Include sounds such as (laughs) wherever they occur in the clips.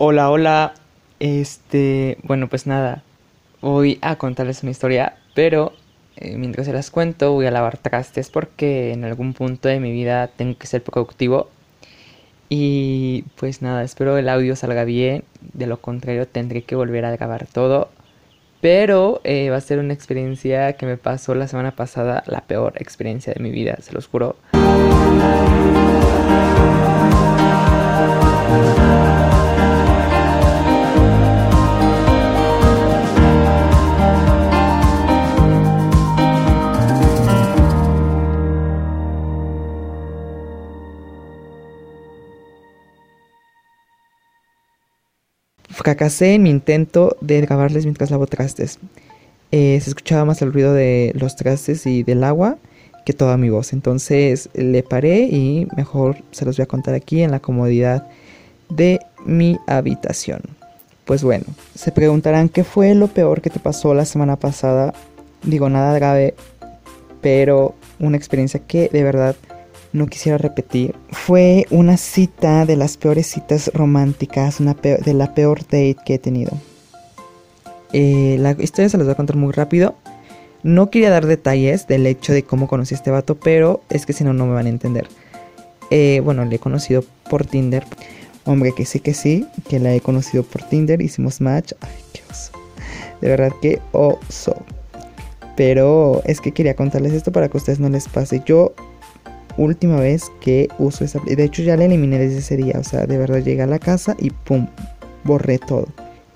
Hola, hola. Este, bueno, pues nada. Voy a contarles una historia, pero eh, mientras se las cuento voy a lavar trastes porque en algún punto de mi vida tengo que ser productivo. Y pues nada, espero el audio salga bien. De lo contrario, tendré que volver a grabar todo. Pero eh, va a ser una experiencia que me pasó la semana pasada, la peor experiencia de mi vida, se los juro. Fracasé en mi intento de grabarles mientras lavo trastes. Eh, se escuchaba más el ruido de los trastes y del agua que toda mi voz. Entonces le paré y mejor se los voy a contar aquí en la comodidad de mi habitación. Pues bueno, se preguntarán qué fue lo peor que te pasó la semana pasada. Digo, nada grave, pero una experiencia que de verdad no quisiera repetir. Fue una cita de las peores citas románticas, una de la peor date que he tenido. Eh, la historia se las voy a contar muy rápido. No quería dar detalles del hecho de cómo conocí a este vato, pero es que si no, no me van a entender. Eh, bueno, le he conocido por Tinder. Hombre, que sí que sí, que la he conocido por Tinder, hicimos match. Ay, qué oso. De verdad que oso. Pero es que quería contarles esto para que a ustedes no les pase. Yo última vez que uso esa De hecho ya la eliminé desde ese día. O sea, de verdad llegué a la casa y pum, borré todo.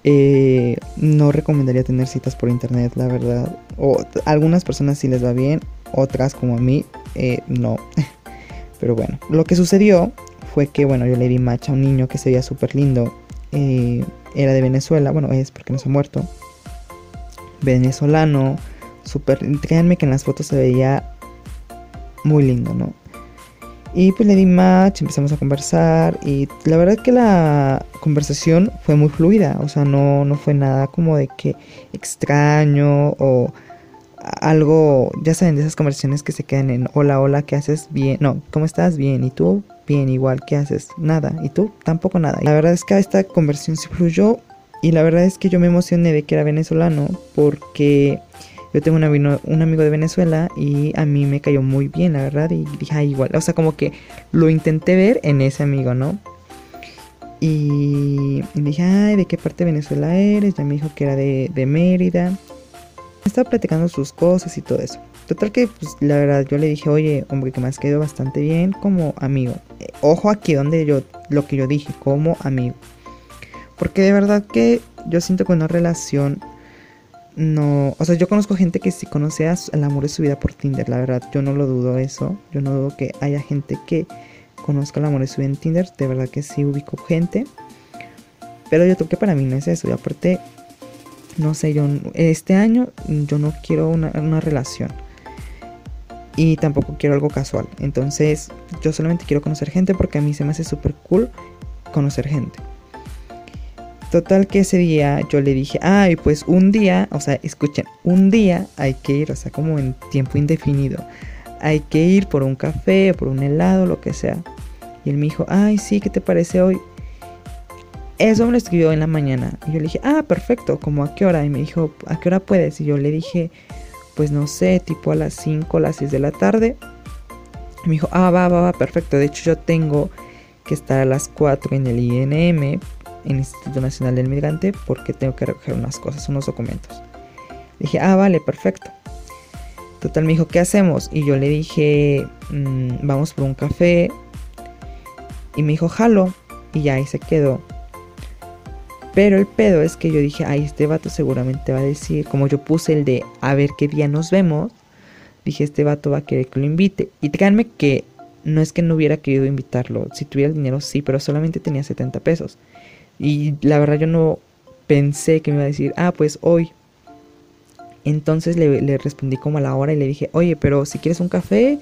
Eh, no recomendaría tener citas por internet, la verdad. O algunas personas sí les va bien, otras como a mí, eh, no. (laughs) Pero bueno, lo que sucedió fue que, bueno, yo le di match a un niño que se veía súper lindo. Eh, era de Venezuela, bueno, es porque no se ha muerto. Venezolano, súper. Créanme que en las fotos se veía muy lindo, ¿no? Y pues le di match, empezamos a conversar y la verdad que la conversación fue muy fluida, o sea, no, no fue nada como de que extraño o algo, ya saben, de esas conversaciones que se quedan en hola, hola, ¿qué haces? Bien, no, ¿cómo estás? Bien, ¿y tú? Bien, igual, ¿qué haces? Nada, ¿y tú? Tampoco nada. La verdad es que esta conversación sí fluyó y la verdad es que yo me emocioné de que era venezolano porque yo tengo un amigo, un amigo de Venezuela y a mí me cayó muy bien, la verdad. Y dije, ah, igual. O sea, como que lo intenté ver en ese amigo, ¿no? Y, dije, ay, ¿de qué parte de Venezuela eres? Ya me dijo que era de, de Mérida. Estaba platicando sus cosas y todo eso. Total que, pues, la verdad, yo le dije, oye, hombre, que me has quedado bastante bien como amigo. Eh, ojo aquí donde yo, lo que yo dije, como amigo. Porque de verdad que yo siento que una relación no, o sea, yo conozco gente que si conoce el amor de su vida por Tinder, la verdad, yo no lo dudo eso, yo no dudo que haya gente que conozca el amor de su vida en Tinder, de verdad que sí ubico gente, pero yo creo que para mí no es eso, y aparte, no sé, yo este año yo no quiero una, una relación y tampoco quiero algo casual, entonces yo solamente quiero conocer gente porque a mí se me hace súper cool conocer gente. Total que ese día yo le dije, ay, pues un día, o sea, escuchen, un día hay que ir, o sea, como en tiempo indefinido. Hay que ir por un café, por un helado, lo que sea. Y él me dijo, ay, sí, ¿qué te parece hoy? Eso me lo escribió en la mañana. Y yo le dije, ah, perfecto, ¿como a qué hora? Y me dijo, ¿a qué hora puedes? Y yo le dije, pues no sé, tipo a las 5 o las 6 de la tarde. Y me dijo, ah, va, va, va, perfecto. De hecho, yo tengo que estar a las 4 en el INM en el Instituto Nacional del Migrante porque tengo que recoger unas cosas, unos documentos. dije, ah, vale, perfecto. Total, me dijo, ¿qué hacemos? Y yo le dije, mm, vamos por un café. Y me dijo, jalo. Y ya ahí se quedó. Pero el pedo es que yo dije, ay, este vato seguramente va a decir, como yo puse el de a ver qué día nos vemos, dije, este vato va a querer que lo invite. Y créanme que no es que no hubiera querido invitarlo. Si tuviera el dinero, sí, pero solamente tenía 70 pesos. Y la verdad yo no pensé que me iba a decir, ah, pues hoy. Entonces le, respondí como a la hora y le dije, oye, pero si quieres un café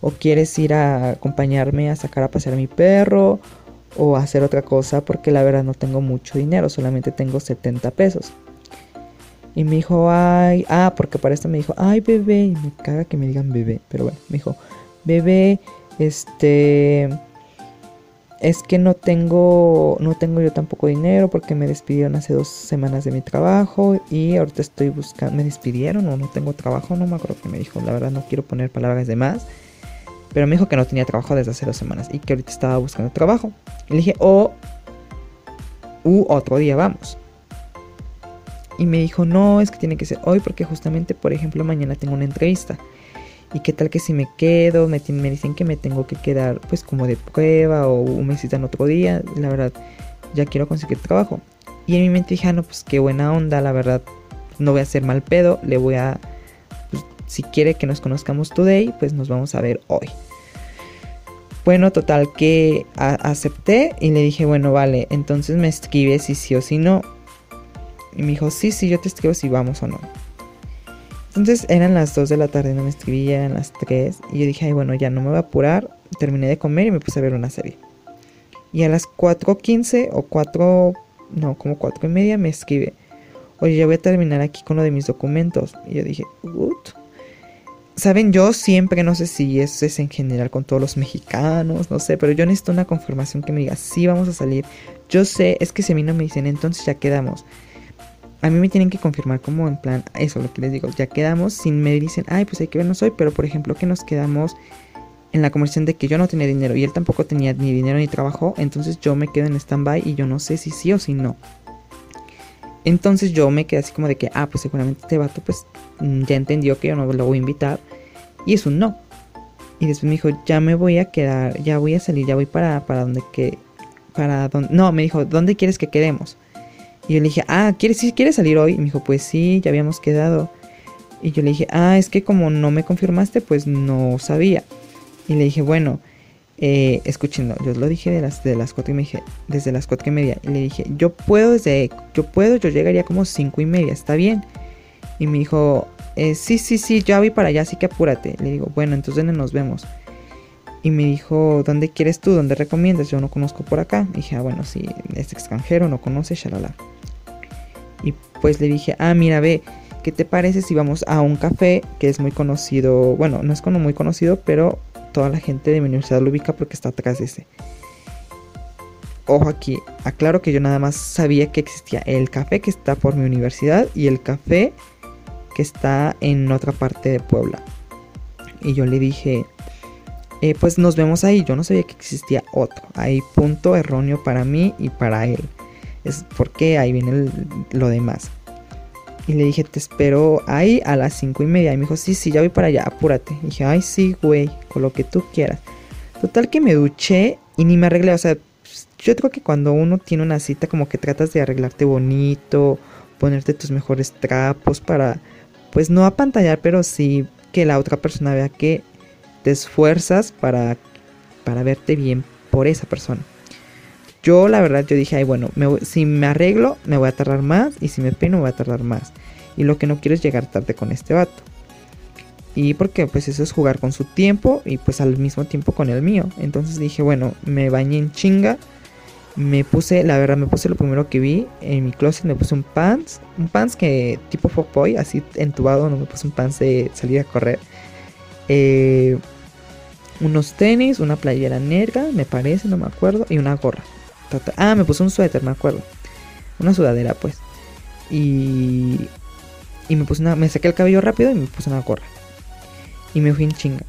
o quieres ir a acompañarme a sacar a pasear a mi perro o hacer otra cosa porque la verdad no tengo mucho dinero, solamente tengo 70 pesos. Y me dijo, ay, ah, porque para esto me dijo, ay, bebé, y me caga que me digan bebé, pero bueno, me dijo, bebé, este, es que no tengo, no tengo yo tampoco dinero porque me despidieron hace dos semanas de mi trabajo y ahorita estoy buscando, me despidieron o no tengo trabajo, no me acuerdo que me dijo, la verdad no quiero poner palabras de más, pero me dijo que no tenía trabajo desde hace dos semanas y que ahorita estaba buscando trabajo. Y le dije, o, u otro día vamos. Y me dijo, no, es que tiene que ser hoy porque justamente, por ejemplo, mañana tengo una entrevista. Y qué tal que si me quedo, me, dicen que me tengo que quedar pues como de prueba o me citan otro día. La verdad, ya quiero conseguir trabajo. Y en mi mente dije, ah, no, pues qué buena onda, la verdad, no voy a hacer mal pedo, le voy a, pues, si quiere que nos conozcamos today, pues nos vamos a ver hoy. Bueno, total que acepté y le dije, bueno, vale, entonces me escribes si sí o si no. Y me dijo, sí, sí, yo te escribo si vamos o no. Entonces eran las 2 de la tarde, no me escribí, eran las 3. Y yo dije, ay, bueno, ya no me voy a apurar. Terminé de comer y me puse a ver una serie. Y a las 4.15 o 4, no, como 4 y media me escribe, oye, ya voy a terminar aquí con lo de mis documentos. Y yo dije, what? Saben, yo siempre, no sé si eso es en general con todos los mexicanos, no sé, pero yo necesito una confirmación que me diga, sí, vamos a salir. Yo sé, es que si a mí no me dicen, entonces ya quedamos a mí me tienen que confirmar como en plan, eso lo que les digo, ya quedamos, sin me dicen, ay, pues hay que vernos hoy, pero por ejemplo que nos quedamos en la conversación de que yo no tenía dinero y él tampoco tenía ni dinero ni trabajo, entonces yo me quedo en stand-by y yo no sé si sí o si no. Entonces yo me quedé así como de que, ah, pues seguramente este vato pues mm, ya entendió que yo no lo voy a invitar y es un no. Y después me dijo, ya me voy a quedar, ya voy a salir, ya voy para, para donde que, para donde, no, me dijo, ¿dónde quieres que quedemos? Y yo le dije, ah, ¿quieres, ¿quieres salir hoy? Y me dijo, pues sí, ya habíamos quedado. Y yo le dije, ah, es que como no me confirmaste, pues no sabía. Y le dije, bueno, eh, escuchen, yo lo dije de las, de las cuatro y media, desde las cuatro y media. Y le dije, yo puedo desde, yo puedo, yo llegaría como cinco y media, ¿está bien? Y me dijo, eh, sí, sí, sí, ya voy para allá, así que apúrate. Le digo, bueno, entonces nos vemos. Y me dijo, ¿dónde quieres tú? ¿Dónde recomiendas? Yo no conozco por acá. Y dije, ah, bueno, si es extranjero, no conoce, shalala. Y pues le dije, ah, mira, ve, ¿qué te parece si vamos a un café que es muy conocido? Bueno, no es como muy conocido, pero toda la gente de mi universidad lo ubica porque está atrás de ese. Ojo aquí, aclaro que yo nada más sabía que existía el café que está por mi universidad y el café que está en otra parte de Puebla. Y yo le dije, eh, pues nos vemos ahí. Yo no sabía que existía otro. Hay punto erróneo para mí y para él es porque ahí viene lo demás. Y le dije, te espero ahí a las cinco y media. Y me dijo, sí, sí, ya voy para allá, apúrate. Y dije, ay, sí, güey, con lo que tú quieras. Total que me duché y ni me arreglé. O sea, yo creo que cuando uno tiene una cita, como que tratas de arreglarte bonito, ponerte tus mejores trapos para, pues no apantallar, pero sí que la otra persona vea que te esfuerzas para, para verte bien por esa persona. Yo la verdad yo dije, ay bueno, si me arreglo me voy a tardar más y si me peino me voy a tardar más. Y lo que no quiero es llegar tarde con este vato. Y porque pues eso es jugar con su tiempo y pues al mismo tiempo con el mío. Entonces dije, bueno, me bañé en chinga. Me puse, la verdad me puse lo primero que vi en mi closet, me puse un pants. Un pants que tipo fuckboy, así entubado, no me puse un pants de salir a correr. Eh, unos tenis, una playera negra, me parece, no me acuerdo, y una gorra. Ah, me puse un suéter, me acuerdo. Una sudadera, pues. Y. Y me puse una. Me saqué el cabello rápido y me puse una gorra. Y me fui en chinga.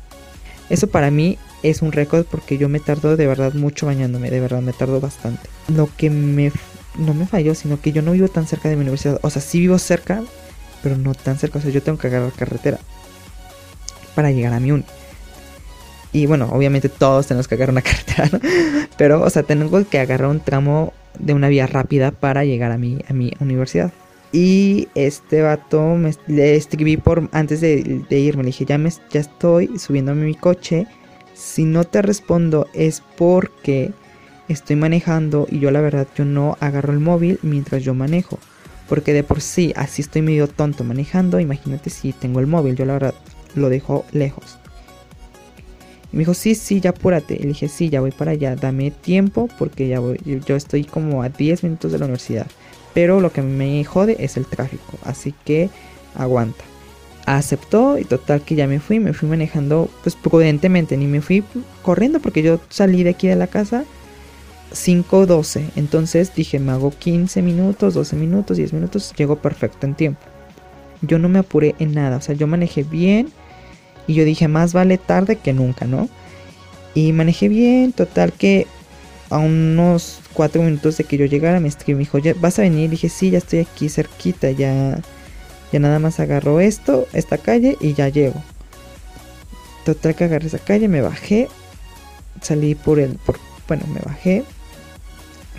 Eso para mí es un récord porque yo me tardo de verdad mucho bañándome. De verdad, me tardo bastante. Lo que me. No me falló, sino que yo no vivo tan cerca de mi universidad. O sea, sí vivo cerca, pero no tan cerca. O sea, yo tengo que agarrar carretera para llegar a mi uni. Y bueno, obviamente todos tenemos que agarrar una (laughs) carretera, ¿no? Pero, o sea, tengo que agarrar un tramo de una vía rápida para llegar a mi, a mi universidad. Y este vato me, le escribí por antes de, irme. Le dije, ya, me, ya estoy subiendo a mi coche. Si no te respondo es porque estoy manejando y yo la verdad yo no agarro el móvil mientras yo manejo. Porque de por sí así estoy medio tonto manejando. Imagínate si tengo el móvil. Yo la verdad lo dejo lejos me dijo, sí, sí, ya apúrate. Le dije, sí, ya voy para allá, dame tiempo porque ya voy, yo estoy como a 10 minutos de la universidad. Pero lo que me jode es el tráfico, así que aguanta. Aceptó y total que ya me fui, me fui manejando pues prudentemente, ni me fui corriendo porque yo salí de aquí de la casa 5.12. Entonces dije, me hago 15 minutos, 12 minutos, 10 minutos, llego perfecto en tiempo. Yo no me apuré en nada, o sea, yo manejé bien y yo dije, más vale tarde que nunca, ¿no? Y manejé bien, total que a unos 4 minutos de que yo llegara me escribió, me dijo, ¿vas a venir? dije, sí, ya estoy aquí cerquita, ya, ya nada más agarro esto, esta calle y ya llego. Total que agarré esa calle, me bajé, salí por el, por, bueno, me bajé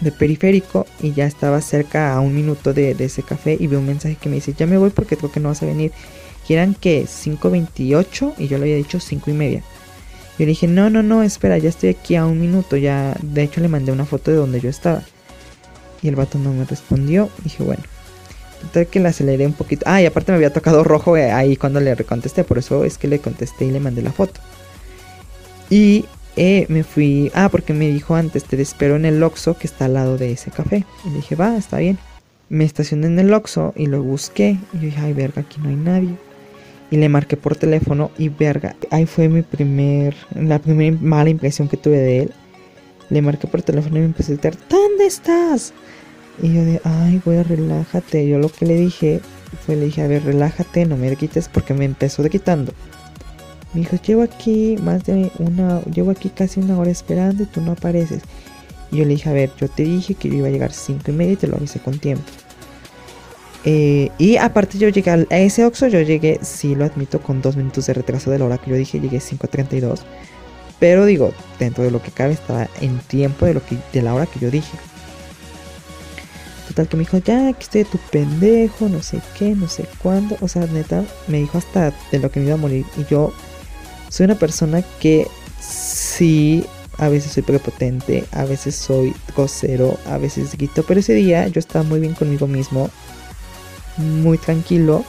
de periférico y ya estaba cerca a un minuto de, ese café y veo un mensaje que me dice, ya me voy porque creo que no vas a venir. Y eran que 5.28 y yo le había dicho 5 y media. Yo le dije, no, no, no, espera, ya estoy aquí a un minuto. Ya, de hecho, le mandé una foto de donde yo estaba. Y el vato no me respondió. Dije, bueno. Total que le aceleré un poquito. Ah, y aparte me había tocado rojo eh, ahí cuando le recontesté. Por eso es que le contesté y le mandé la foto. Y eh, me fui. Ah, porque me dijo antes, te espero en el Oxxo que está al lado de ese café. Y le dije, va, está bien. Me estacioné en el Oxxo y lo busqué. Y yo dije, ay, verga, aquí no hay nadie y le marqué por teléfono y verga, ahí fue mi primer, la primera mala impresión que tuve de él. Le marqué por teléfono y me empecé a gritar, ¿dónde estás? Y yo de, ay, güey, relájate. Yo lo que le dije fue, le dije, a ver, relájate, no me quites porque me empezó de quitando. Me dijo, llevo aquí más de una, llevo aquí casi una hora esperando y tú no apareces. Y yo le dije, a ver, yo te dije que yo iba a llegar cinco y media y te lo avisé con tiempo. Eh, y aparte yo llegué a ese Oxxo, yo llegué, sí lo admito, con dos minutos de retraso de la hora que yo dije, llegué 5.32. Pero digo, dentro de lo que cabe estaba en tiempo de, lo que, de la hora que yo dije. Total que me dijo, ya, que estoy de tu pendejo, no sé qué, no sé cuándo. O sea, neta, me dijo hasta de lo que me iba a morir. Y yo soy una persona que sí, a veces soy prepotente, a veces soy grosero, a veces grito. Pero ese día yo estaba muy bien conmigo mismo muy tranquilo.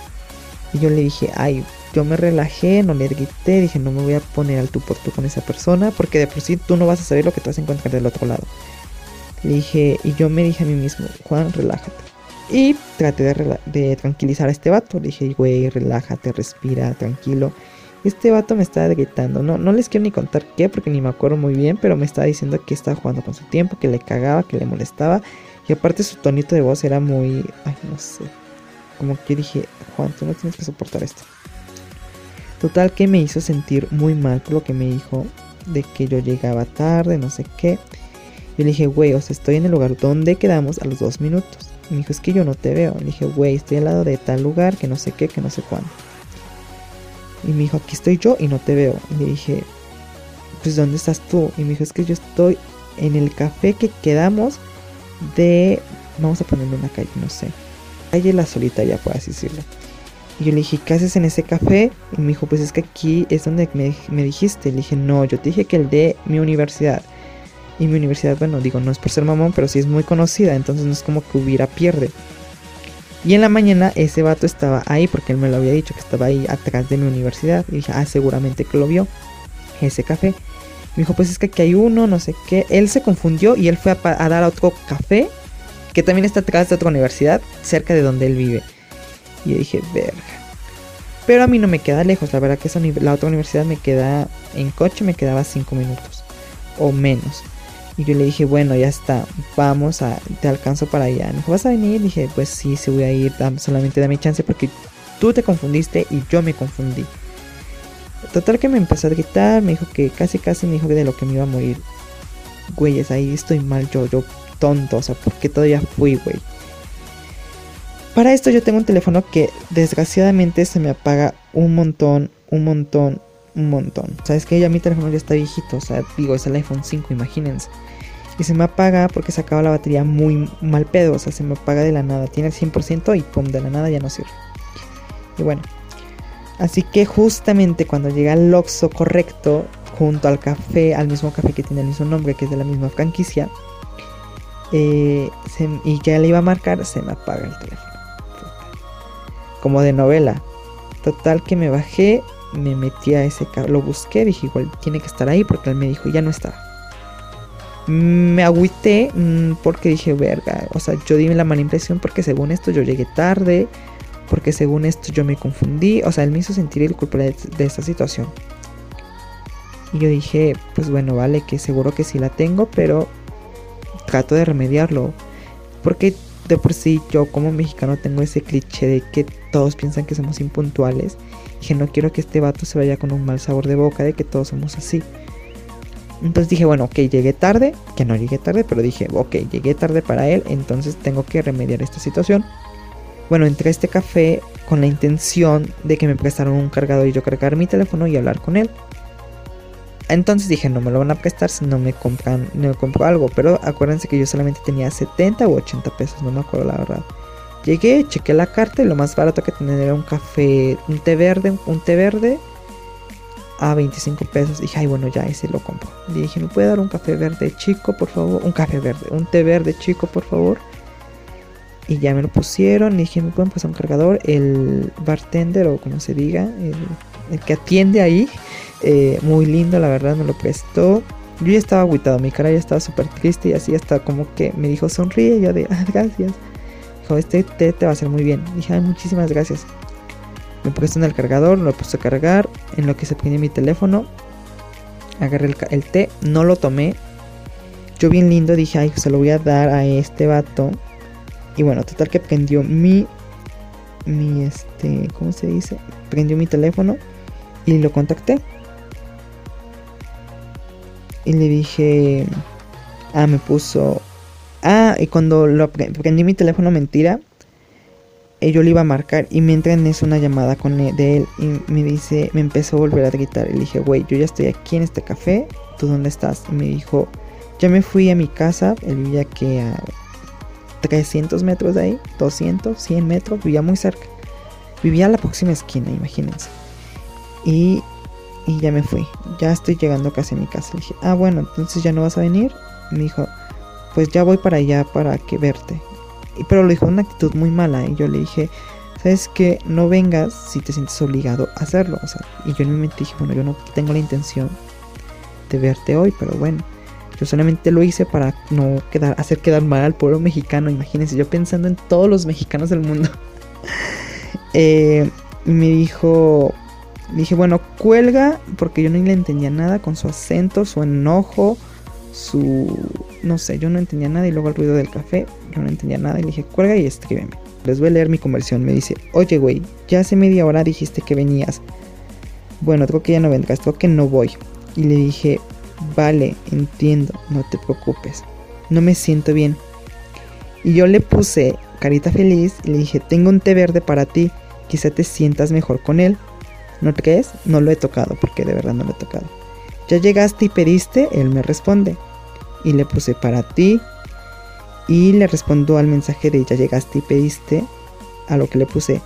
Y yo le dije, ay, yo me relajé, no le grité, dije, no me voy a poner al tú por tú con esa persona, porque de por sí tú no vas a saber lo que te vas a encontrar del otro lado. Le dije, y yo me dije a mí mismo, Juan, relájate. Y traté de, de tranquilizar a este vato. Le dije, güey, relájate, respira, tranquilo. Este vato me estaba gritando. No, no les quiero ni contar qué, porque ni me acuerdo muy bien, pero me estaba diciendo que estaba jugando con su tiempo, que le cagaba, que le molestaba. Y aparte su tonito de voz era muy. Ay, no sé como que dije, Juan, tú no tienes que soportar esto. Total que me hizo sentir muy mal por lo que me dijo de que yo llegaba tarde, no sé qué. Yo le dije, güey, o sea, estoy en el lugar donde quedamos a los dos minutos. Y me dijo, es que yo no te veo. Le dije, güey, estoy al lado de tal lugar, que no sé qué, que no sé cuándo. Y me dijo, aquí estoy yo y no te veo. Y le dije, pues ¿dónde estás tú? Y me dijo, es que yo estoy en el café que quedamos de... Vamos a ponerle una calle, no sé calle La Solitaria, por así decirlo. Y yo le dije, ¿qué haces en ese café? Y me dijo, pues es que aquí es donde me, dijiste. Le dije, no, yo te dije que el de mi universidad. Y mi universidad, bueno, digo, no es por ser mamón, pero sí es muy conocida, entonces no es como que hubiera pierde. Y en la mañana ese vato estaba ahí, porque él me lo había dicho, que estaba ahí atrás de mi universidad. Y dije, ah, seguramente que lo vio, ese café. Me dijo, pues es que aquí hay uno, no sé qué. Él se confundió y él fue a, a dar a otro café que también está atrás de otra universidad, cerca de donde él vive. Y yo dije, verga. Pero a mí no me queda lejos, la verdad que esa, la otra universidad me queda en coche, me quedaba 5 minutos o menos. Y yo le dije, bueno, ya está, vamos a, te alcanzo para allá. Me dijo, ¿vas a venir? dije, pues sí, sí voy a ir, solamente dame chance porque tú te confundiste y yo me confundí. Total que me empezó a gritar, me dijo que casi casi me dijo que de lo que me iba a morir. Güeyes, ahí estoy mal yo, yo tonto, o sea, porque todavía fui, güey. Para esto yo tengo un teléfono que desgraciadamente se me apaga un montón, un montón, un montón. Sabes que ya mi teléfono ya está viejito, o sea, digo, es el iPhone 5, imagínense. Y se me apaga porque se acaba la batería muy mal pedo, o sea, se me apaga de la nada. Tiene el 100% y pum, de la nada ya no sirve. Y bueno, así que justamente cuando llega el Oxxo correcto, junto al café, al mismo café que tiene el mismo nombre, que es de la misma franquicia, eh, y ya le iba a marcar, se me apaga el teléfono. Como de novela. Total que me bajé, me metí a ese carro, lo busqué, dije igual tiene que estar ahí porque él me dijo ya no estaba. Me agüité mm, porque dije, verga, o sea, yo di la mala impresión porque según esto yo llegué tarde, porque según esto yo me confundí, o sea, él me hizo sentir el culpable de esta situación. Y yo dije, pues bueno, vale, que seguro que sí la tengo, pero trato de remediarlo. Porque de por sí yo como mexicano tengo ese cliché de que todos piensan que somos impuntuales. Que no quiero que este vato se vaya con un mal sabor de boca de que todos somos así. Entonces dije, bueno, ok, llegué tarde, que no llegué tarde, pero dije, ok, llegué tarde para él, entonces tengo que remediar esta situación. Bueno, entré a este café con la intención de que me prestaran un cargador y yo cargar mi teléfono y hablar con él. Entonces dije, no me lo van a prestar si no me compran, no me compro algo. Pero acuérdense que yo solamente tenía 70 u 80 pesos, no me acuerdo la verdad. Llegué, chequé la carta y lo más barato que tenía era un café, un té verde, un té verde a 25 pesos. Dije, ay, bueno, ya ese lo compro. Le dije, ¿me puede dar un café verde chico, por favor? Un café verde, un té verde chico, por favor. Y ya me lo pusieron. Le dije, ¿me pueden pasar un cargador? El bartender, o como se diga, el que atiende ahí, eh, muy lindo, la verdad, me lo prestó. Yo ya estaba agüitado, mi cara ya estaba súper triste y así hasta como que me dijo, sonríe. Yo de, ah, gracias. Dijo, este té te va a hacer muy bien. dije, ay, muchísimas gracias. Me puse en el cargador, lo puse a cargar. En lo que se prende mi teléfono, agarré el, té, no lo tomé. Yo bien lindo dije, ay, se lo voy a dar a este vato. Y bueno, total que prendió mi, mi, este, ¿cómo se dice? Prendió mi teléfono y lo contacté. Y le dije, ah, me puso, ah, y cuando lo prendí mi teléfono mentira, eh, yo le iba a marcar y me entra en eso una llamada con él, de él y me dice, me empezó a volver a gritar. Y le dije, güey, yo ya estoy aquí en este café, ¿tú dónde estás? Y me dijo, ya me fui a mi casa, él vivía que a 300 metros de ahí, 200, 100 metros, vivía muy cerca. Vivía a la próxima esquina, imagínense. Y, y ya me fui. Ya estoy llegando casi a mi casa. Le dije, ah, bueno, entonces ya no vas a venir. Me dijo, pues ya voy para allá para que verte. Y, pero lo dijo una actitud muy mala. Y yo le dije, ¿sabes que No vengas si te sientes obligado a hacerlo. O sea, y yo en mi mente dije, bueno, yo no tengo la intención de verte hoy, pero bueno. Yo solamente lo hice para no hacer quedar mal al pueblo mexicano. Imagínense, yo pensando en todos los mexicanos del mundo. (laughs) eh, me dijo, Dije, bueno, cuelga, porque yo no le entendía nada con su acento, su enojo, su... No sé, yo no entendía nada y luego el ruido del café, yo no entendía nada y le dije, cuelga y escríbeme. Les voy a leer mi conversión. Me dice, oye, güey, ya hace media hora dijiste que venías. Bueno, creo que ya no vendrás, creo que no voy. Y le dije, vale, entiendo, no te preocupes. No me siento bien. Y yo le puse carita feliz y le dije, tengo un té verde para ti, quizá te sientas mejor con él. ¿No te crees? No lo he tocado, porque de verdad no lo he tocado. Ya llegaste y pediste, él me responde. Y le puse para ti. Y le respondo al mensaje de ya llegaste y pediste. A lo que le puse,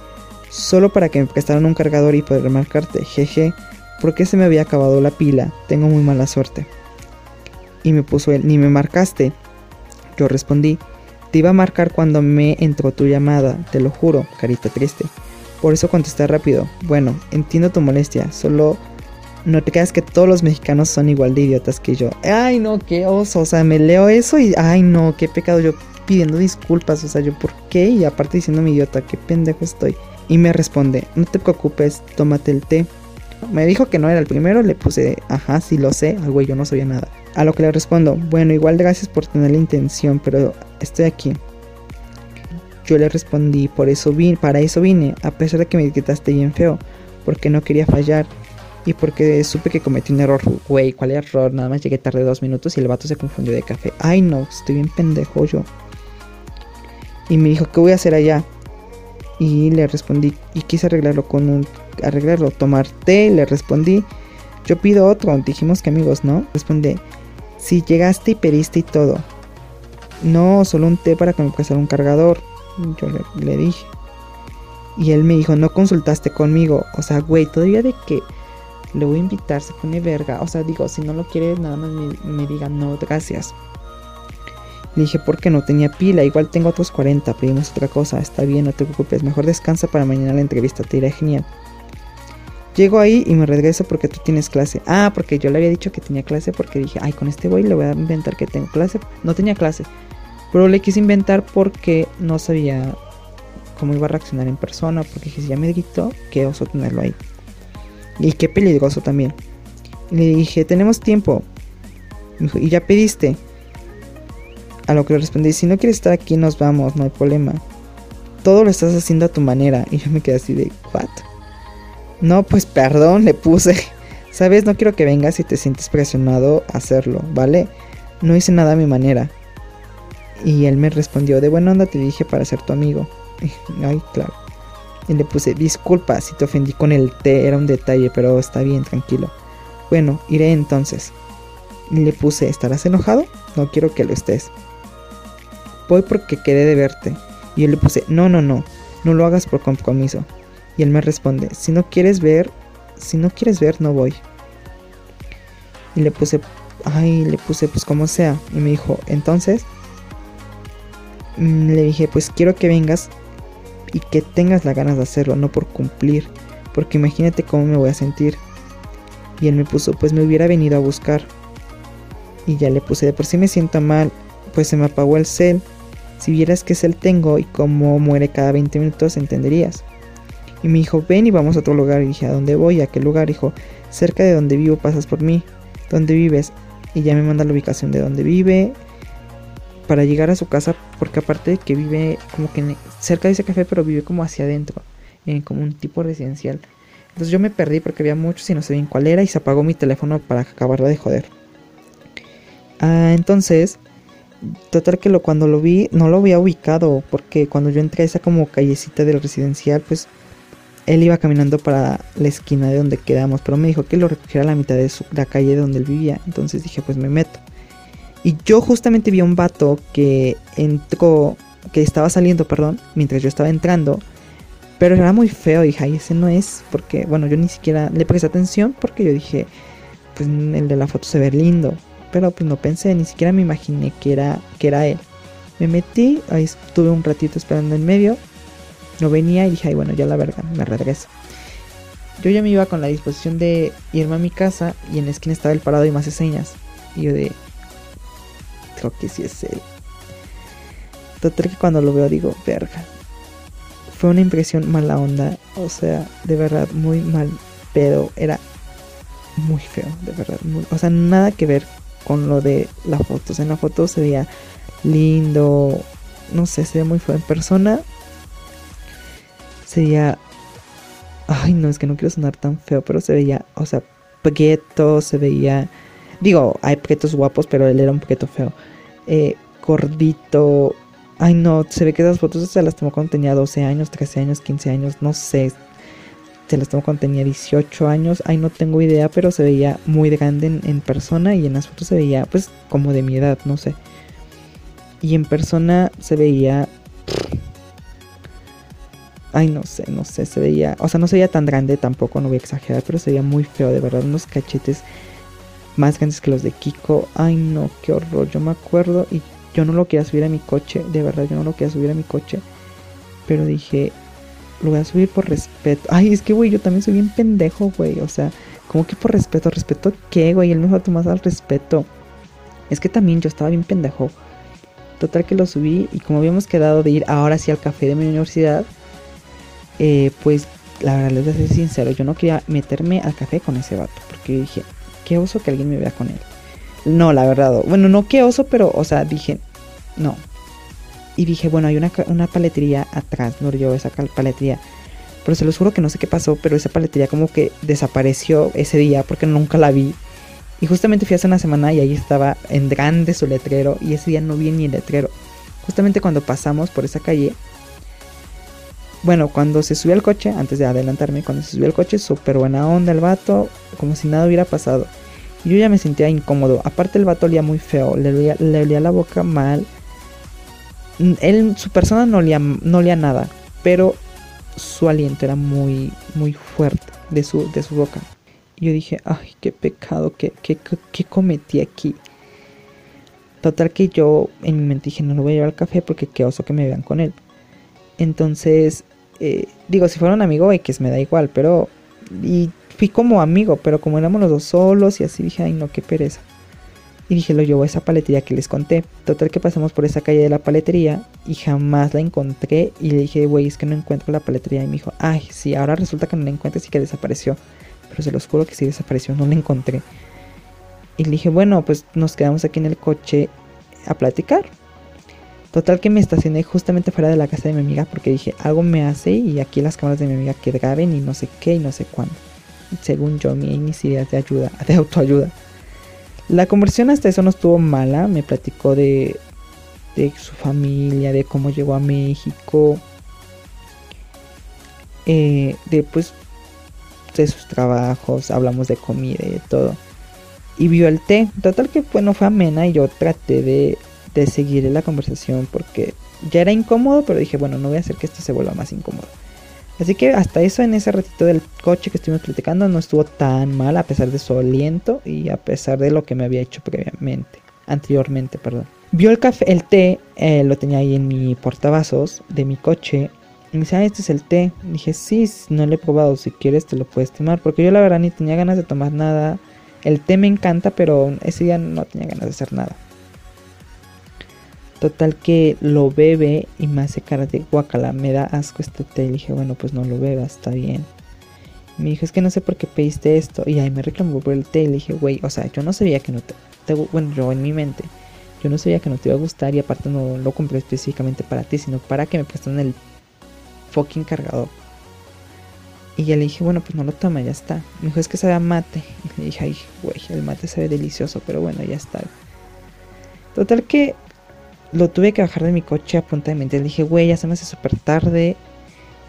solo para que me prestaran un cargador y poder marcarte. Jeje, porque se me había acabado la pila. Tengo muy mala suerte. Y me puso él, ni me marcaste. Yo respondí, te iba a marcar cuando me entró tu llamada, te lo juro, carita triste. Por eso contesté rápido. Bueno, entiendo tu molestia, solo no te creas que todos los mexicanos son igual de idiotas que yo. Ay, no, qué oso. O sea, me leo eso y, ay, no, qué pecado. Yo pidiendo disculpas. O sea, yo, ¿por qué? Y aparte diciendo mi idiota, qué pendejo estoy. Y me responde, no te preocupes, tómate el té. Me dijo que no era el primero, le puse, ajá, sí lo sé, al güey yo no sabía nada. A lo que le respondo, bueno, igual gracias por tener la intención, pero estoy aquí. Yo le respondí, por eso vine, para eso vine, a pesar de que me gritaste bien feo, porque no quería fallar y porque supe que cometí un error. Güey, ¿cuál error? Nada más llegué tarde dos minutos y el vato se confundió de café. Ay, no, estoy bien pendejo yo. Y me dijo, ¿qué voy a hacer allá? Y le respondí, y quise arreglarlo con un. Arreglarlo, tomar té. Le respondí, yo pido otro. Dijimos que amigos, ¿no? Responde, si llegaste y pediste y todo. No, solo un té para pasara un cargador. Yo le, dije. Y él me dijo, no consultaste conmigo. O sea, güey, todavía de que le voy a invitar, se pone verga. O sea, digo, si no lo quiere, nada más me, me diga, no, gracias. Dije, porque no tenía pila, igual tengo otros 40, pedimos otra cosa, está bien, no te preocupes, mejor descansa para mañana la entrevista, te irá genial. Llego ahí y me regreso porque tú tienes clase. Ah, porque yo le había dicho que tenía clase porque dije, ay, con este voy le voy a inventar que tengo clase. No tenía clase. Pero le quise inventar porque no sabía cómo iba a reaccionar en persona. Porque si ya me gritó, qué oso tenerlo ahí. Y qué peligroso también. Y le dije, tenemos tiempo. y ya pediste. A lo que le respondí, si no quieres estar aquí, nos vamos, no hay problema. Todo lo estás haciendo a tu manera. Y yo me quedé así de, ¿what? No, pues perdón, le puse. (laughs) Sabes, no quiero que vengas y te sientes presionado a hacerlo, ¿vale? No hice nada a mi manera. Y él me respondió, de buena onda te dije para ser tu amigo. Ay, claro. Y le puse, disculpa si te ofendí con el té, era un detalle, pero está bien, tranquilo. Bueno, iré entonces. Y le puse, ¿estarás enojado? No quiero que lo estés. Voy porque quedé de verte. Y yo le puse, no, no, no, no lo hagas por compromiso. Y él me responde, si no quieres ver, si no quieres ver, no voy. Y le puse, ay, le puse, pues como sea. Y me dijo, entonces, le dije, pues quiero que vengas y que tengas las ganas de hacerlo, no por cumplir. Porque imagínate cómo me voy a sentir. Y él me puso, pues me hubiera venido a buscar. Y ya le puse, de por sí me siento mal, pues se me apagó el cel. Si vieras qué cel tengo y cómo muere cada 20 minutos, entenderías. Y me dijo, ven y vamos a otro lugar. Y dije, ¿a dónde voy? ¿A qué lugar? Dijo, cerca de donde vivo pasas por mí. ¿Dónde vives? Y ya me manda la ubicación de donde vive. Para llegar a su casa, porque aparte de que vive como que cerca de ese café, pero vive como hacia adentro, en como un tipo residencial. Entonces yo me perdí porque había muchos y no sé bien cuál era y se apagó mi teléfono para acabarla de joder. Ah, entonces, total que lo, cuando lo vi no lo había ubicado porque cuando yo entré a esa como callecita del residencial, pues él iba caminando para la esquina de donde quedamos, pero me dijo que lo recogiera a la mitad de la calle donde él vivía. Entonces dije, pues me meto. Y yo justamente vi a un vato que entró, que estaba saliendo, perdón, mientras yo estaba entrando. Pero era muy feo, dije, ay, ese no es, porque, bueno, yo ni siquiera le presté atención porque yo dije, pues el de la foto se ve lindo. Pero pues no pensé, ni siquiera me imaginé que era, que era él. Me metí, ahí estuve un ratito esperando en medio no venía y dije, ay, bueno, ya la verga, me regreso. Yo ya me iba con la disposición de irme a mi casa y en la esquina estaba el parado y hace señas. Y yo de, creo que sí es él. Total que cuando lo veo digo, verga. Fue una impresión mala onda, o sea, de verdad, muy mal pero Era muy feo, de verdad. o sea, nada que ver con lo de la foto. O sea, en la foto se veía lindo, no sé, se ve muy feo en persona sería... Ay, no, es que no quiero sonar tan feo, pero se veía, o sea, prieto, se veía... Digo, hay prietos guapos, pero él era un prieto feo. Eh, gordito. Ay, no, se ve que esas fotos se las tomó cuando tenía 12 años, 13 años, 15 años, no sé. Se las tomó cuando tenía 18 años. Ay, no tengo idea, pero se veía muy grande en persona y en las fotos se veía, pues, como de mi edad, no sé. Y en persona se veía Ay, no sé, no sé, se veía, o sea, no se veía tan grande tampoco, no voy a exagerar, pero se veía muy feo, de verdad, unos cachetes más grandes que los de Kiko. Ay, no, qué horror, yo me acuerdo y yo no lo quería subir a mi coche, de verdad, yo no lo quería subir a mi coche, pero dije, lo voy a subir por respeto. Ay, es que, güey, yo también soy bien pendejo, güey, o sea, como que por respeto, respeto qué, güey, él me va a tomar al respeto. Es que también yo estaba bien pendejo. Total que lo subí y como habíamos quedado de ir ahora sí al café de mi universidad, eh, pues la verdad les voy a ser sincero, yo no quería meterme al café con ese vato, porque dije, qué oso que alguien me vea con él. No, la verdad, bueno, no qué oso, pero, o sea, dije, no. Y dije, bueno, hay una, una paletería atrás, no yo esa paletería. Pero se los juro que no sé qué pasó, pero esa paletería como que desapareció ese día porque nunca la vi. Y justamente fui hace una semana y ahí estaba en grande su letrero y ese día no vi ni el letrero. Justamente cuando pasamos por esa calle, bueno, cuando se subió al coche, antes de adelantarme, cuando se subió al coche, súper buena onda el vato, como si nada hubiera pasado. Y yo ya me sentía incómodo. Aparte el vato olía muy feo, le olía, la boca mal. Él, su persona no olía, no olía nada, pero su aliento era muy, muy fuerte de su, de su boca. Y yo dije, ay, qué pecado, qué, qué, qué cometí aquí. Total que yo en mi mente dije, no lo voy a llevar al café porque qué oso que me vean con él. Entonces eh, digo, si fuera un amigo X me da igual, pero... Y fui como amigo, pero como éramos los dos solos y así dije, ay no, qué pereza. Y dije, lo llevo a esa paletería que les conté. Total que pasamos por esa calle de la paletería y jamás la encontré. Y le dije, güey, es que no encuentro la paletería. Y me dijo, ay, sí, ahora resulta que no la encuentro y que desapareció. Pero se los juro que sí desapareció, no la encontré. Y le dije, bueno, pues nos quedamos aquí en el coche a platicar. Total que me estacioné justamente fuera de la casa de mi amiga porque dije, algo me hace y aquí las cámaras de mi amiga que graben y no sé qué y no sé cuándo. Según yo, mis ideas de ayuda, (laughs) de autoayuda. La conversión hasta eso no estuvo mala, me platicó de, de su familia, de cómo llegó a México, eh, de pues de sus trabajos, hablamos de comida y de todo. Y vio el té, total que bueno fue amena y yo traté de de seguir la conversación porque ya era incómodo, pero dije, bueno, no voy a hacer que esto se vuelva más incómodo. Así que hasta eso en ese ratito del coche que estuvimos platicando no estuvo tan mal a pesar de su aliento y a pesar de lo que me había hecho previamente, anteriormente, perdón. Vio el café, el té, eh, lo tenía ahí en mi portavasos de mi coche. Y me dice, ah, este es el té. dije, sí, no lo he probado, si quieres te lo puedes tomar. Porque yo la verdad ni tenía ganas de tomar nada. El té me encanta, pero ese día no tenía ganas de hacer nada. Total que lo bebe y me hace cara de guacala, me da asco este té. Y dije, bueno, pues no lo bebas, está bien. me dijo, es que no sé por qué pediste esto. Y ahí me reclamó por el té. Y le dije, güey, o sea, yo no sabía que no te, Bueno, yo en mi mente, yo no sabía que no te iba a gustar. Y aparte no lo compré específicamente para ti, sino para que me en el fucking cargador. Y ya le dije, bueno, pues no lo toma, ya está. Me dijo, es que sabe a mate. Y le dije, ay, güey, el mate sabe delicioso, pero bueno, ya está. Total que lo tuve que bajar de mi coche a punta de mente. Le dije, güey, ya se me hace súper tarde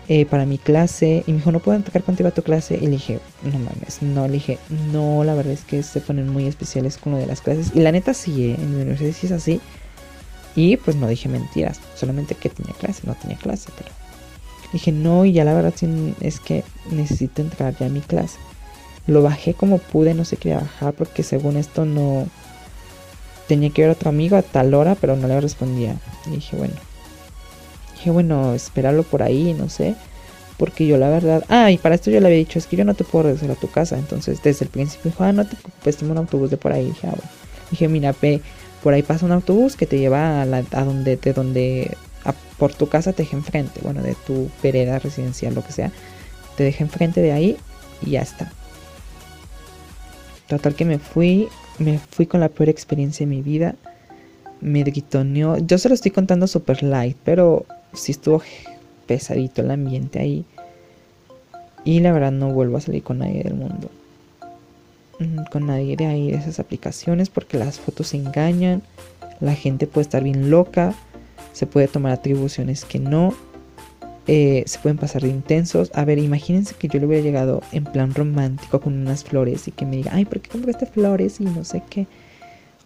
eh, para mi clase. Y me dijo, ¿no puedo tocar contigo a tu clase? Y le dije, no mames, no. Le dije, no, la verdad es que se ponen muy especiales con lo de las clases. Y la neta sí, ¿eh? en mi universidad sí es así. Y pues no dije mentiras, solamente que tenía clase, no tenía clase, pero dije, no, y ya la verdad sí es que necesito entrar ya a mi clase. Lo bajé como pude, no sé qué bajar porque según esto no tenía que ver a otro amigo a tal hora, pero no le respondía. Y dije, bueno. Dije, bueno, espéralo por ahí, no sé. Porque yo la verdad... Ah, y para esto yo le había dicho, es que yo no te puedo regresar a tu casa. Entonces desde el principio dijo, ah, no te preocupes, toma un autobús de por ahí. Dije, ah, Dije, mira, ve, por ahí pasa un autobús que te lleva a, la, a donde, de donde, por tu casa te deja enfrente. Bueno, de tu vereda residencial, lo que sea. Te deja enfrente de ahí y ya está. Total que me fui, me fui con la peor experiencia de mi vida. Me gritoneó. Yo se lo estoy contando super light, pero sí estuvo pesadito el ambiente ahí. Y la verdad no vuelvo a salir con nadie del mundo. Mm, con nadie de ahí de esas aplicaciones porque las fotos engañan. La gente puede estar bien loca. Se puede tomar atribuciones que no. Eh, se pueden pasar de intensos. A ver, imagínense que yo le hubiera llegado en plan romántico con unas flores y que me diga, ay, ¿por qué compraste flores? Y no sé qué.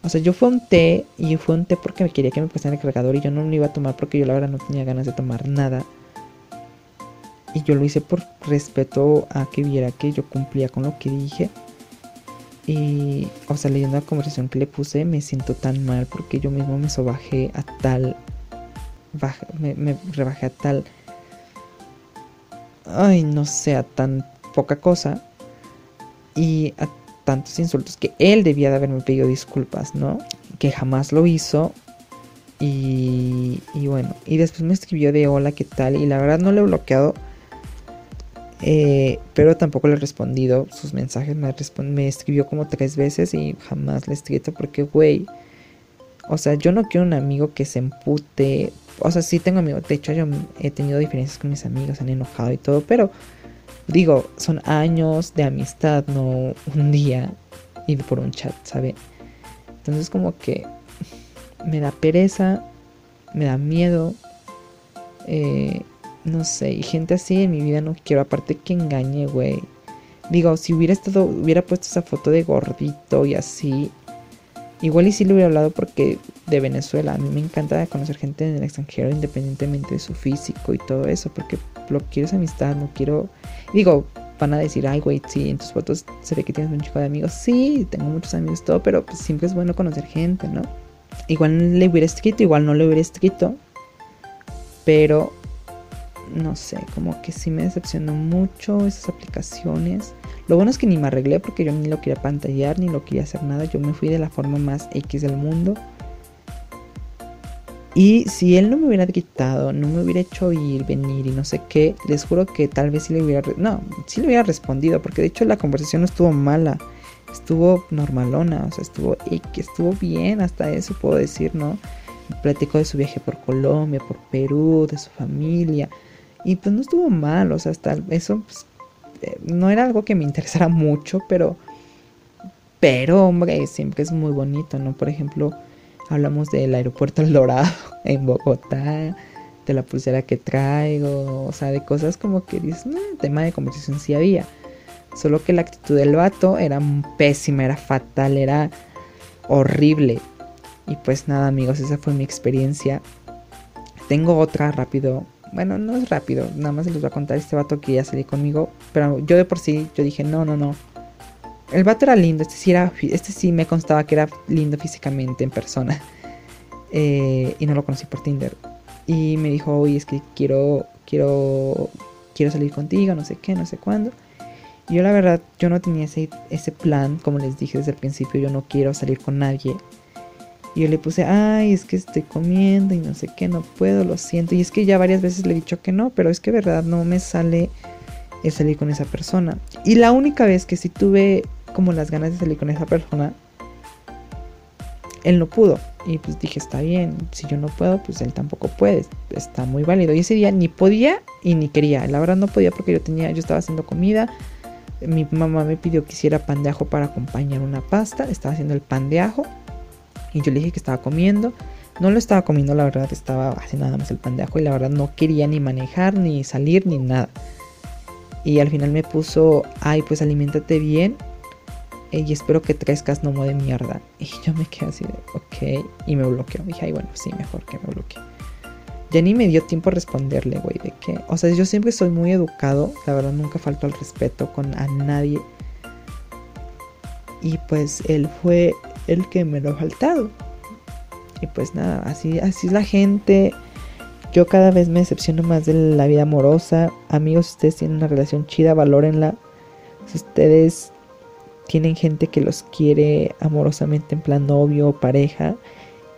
O sea, yo fue un té y fue un té porque me quería que me pusieran el cargador y yo no lo iba a tomar porque yo la verdad no tenía ganas de tomar nada. Y yo lo hice por respeto a que viera que yo cumplía con lo que dije. Y, o sea, leyendo la conversación que le puse, me siento tan mal porque yo mismo me sobajé a tal. me, me rebajé a tal ay, no sé, a tan poca cosa y a tantos insultos que él debía de haberme pedido disculpas, ¿no? Que jamás lo hizo. Y, y bueno, y después me escribió de hola, ¿qué tal? Y la verdad no le he bloqueado. Eh, pero tampoco le he respondido sus mensajes. Me, me escribió como tres veces y jamás le he escrito porque, güey. O sea, yo no quiero un amigo que se empute o sea, sí tengo amigos. De hecho, yo he tenido diferencias con mis amigos, han enojado y todo. Pero digo, son años de amistad, no un día y por un chat, ¿sabe? Entonces, como que me da pereza, me da miedo. Eh, no sé, y gente así en mi vida no quiero. Aparte que engañe, güey. Digo, si hubiera estado, hubiera puesto esa foto de gordito y así, Igual y sí le hubiera hablado porque de Venezuela. A mí me encanta conocer gente en el extranjero independientemente de su físico y todo eso. Porque lo quiero es amistad, no quiero... Digo, van a decir, ay, güey, sí, en tus fotos se ve que tienes un chico de amigos. Sí, tengo muchos amigos, todo, pero pues siempre es bueno conocer gente, ¿no? Igual le hubiera escrito, igual no le hubiera escrito. Pero, no sé, como que sí me decepcionó mucho esas aplicaciones. Lo bueno es que ni me arreglé porque yo ni lo quería pantallar, ni lo quería hacer nada. Yo me fui de la forma más X del mundo. Y si él no me hubiera gritado, no me hubiera hecho ir, venir y no sé qué, les juro que tal vez sí le hubiera... No, sí le hubiera respondido, porque de hecho la conversación no estuvo mala, estuvo normalona, o sea, estuvo estuvo bien, hasta eso puedo decir, ¿no? platicó de su viaje por Colombia, por Perú, de su familia. Y pues no estuvo mal, o sea, hasta eso pues, eh, no era algo que me interesara mucho, pero, pero hombre, siempre es muy bonito, ¿no? Por ejemplo, hablamos del aeropuerto El Dorado (laughs) en Bogotá, de la pulsera que traigo, o sea, de cosas como que dices, no, tema de conversación sí había. Solo que la actitud del vato era pésima, era fatal, era horrible. Y pues nada, amigos, esa fue mi experiencia. Tengo otra rápido. Bueno, no es rápido, nada más les voy a contar este vato que ya salí conmigo. Pero yo de por sí, yo dije, no, no, no. El vato era lindo, este sí, era, este sí me constaba que era lindo físicamente en persona. (laughs) Eh, y no lo conocí por Tinder. Y me dijo, oye, es que quiero, quiero, quiero salir contigo, no sé qué, no sé cuándo. Y yo la verdad, yo no tenía ese, ese plan, como les dije desde el principio, yo no quiero salir con nadie. Y yo le puse, ay, es que estoy comiendo y no sé qué, no puedo, lo siento. Y es que ya varias veces le he dicho que no, pero es que verdad no me sale el salir con esa persona. Y la única vez que sí tuve como las ganas de salir con esa persona, él no pudo. Y pues dije, está bien, si yo no puedo, pues él tampoco puede. Está muy válido. Y ese día ni podía y ni quería. La verdad no podía porque yo tenía, yo estaba haciendo comida. Mi mamá me pidió que hiciera pan de ajo para acompañar una pasta. Estaba haciendo el pan de ajo. Y yo le dije que estaba comiendo. No lo estaba comiendo, la verdad, estaba haciendo nada más el pan y la verdad no quería ni manejar, ni salir, ni nada. Y al final me puso, ay, pues aliméntate bien eh, y espero que crezcas no de mierda. Y yo me quedé así de, ok, y me bloqueó. Dije, ay, bueno, sí, mejor que me bloquee. Ya ni me dio tiempo a responderle, güey, de que, o sea, yo siempre soy muy educado, la verdad nunca falto al respeto con a nadie. Y pues él fue el que me lo ha faltado. Y pues nada, así, así es la gente. Yo cada vez me decepciono más de la vida amorosa. Amigos, ustedes tienen una relación chida, valórenla. Si ustedes tienen gente que los quiere amorosamente en plan novio o pareja,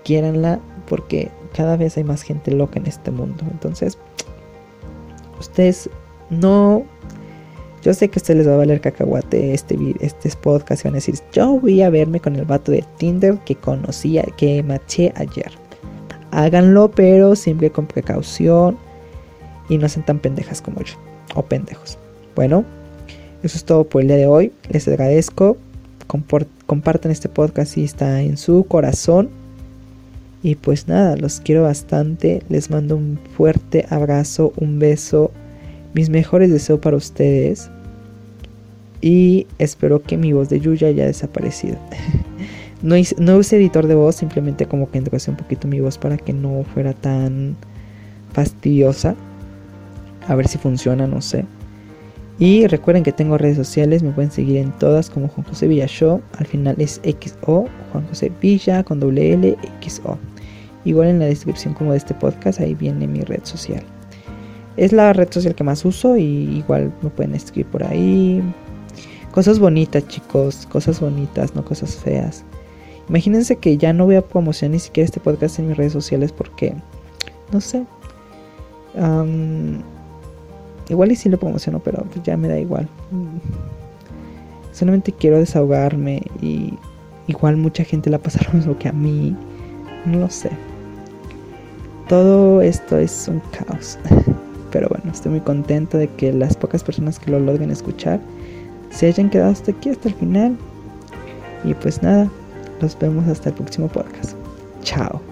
quiéranla porque cada vez hay más gente loca en este mundo. Entonces, ustedes no yo sé que a ustedes les va a valer cacahuate este, este podcast y van a decir, yo voy a verme con el vato de Tinder que conocía, que maché ayer. Háganlo, pero siempre con precaución y no sean tan pendejas como yo. O pendejos. Bueno, eso es todo por el día de hoy. Les agradezco. Compartan este podcast si está en su corazón. Y pues nada, los quiero bastante. Les mando un fuerte abrazo, un beso mis mejores deseos para ustedes. Y espero que mi voz de Yuya haya desaparecido. (laughs) no, hice, no editor de voz, simplemente como que endrecé un poquito mi voz para que no fuera tan fastidiosa. A ver si funciona, no sé. Y recuerden que tengo redes sociales, me pueden seguir en todas como Juan José Villa Show. Al final es XO, Juan José Villa con doble L, XO. Igual en la descripción como de este podcast, ahí viene mi red social. Es la red social que más uso y igual me pueden escribir por ahí. Cosas bonitas, chicos, cosas bonitas, no cosas feas. Imagínense que ya no voy a promocionar ni siquiera este podcast en mis redes sociales porque, no sé. igual y sí lo promociono, pero pues ya me da igual. Solamente quiero desahogarme y igual mucha gente la pasa (laughs) lo mismo que a mí. No lo sé. Todo esto es un caos. (laughs) Pero bueno, estoy muy contento de que las pocas personas que lo logren escuchar se hayan quedado hasta aquí, hasta el final. Y pues nada, nos vemos hasta el próximo podcast. Chao.